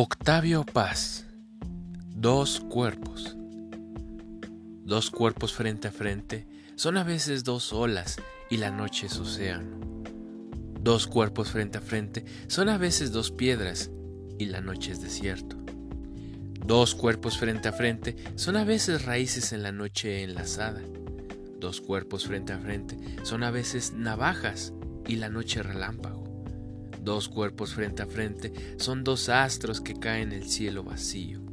Octavio Paz. Dos cuerpos. Dos cuerpos frente a frente son a veces dos olas y la noche es océano. Dos cuerpos frente a frente son a veces dos piedras y la noche es desierto. Dos cuerpos frente a frente son a veces raíces en la noche enlazada. Dos cuerpos frente a frente son a veces navajas y la noche relámpago. Dos cuerpos frente a frente son dos astros que caen en el cielo vacío.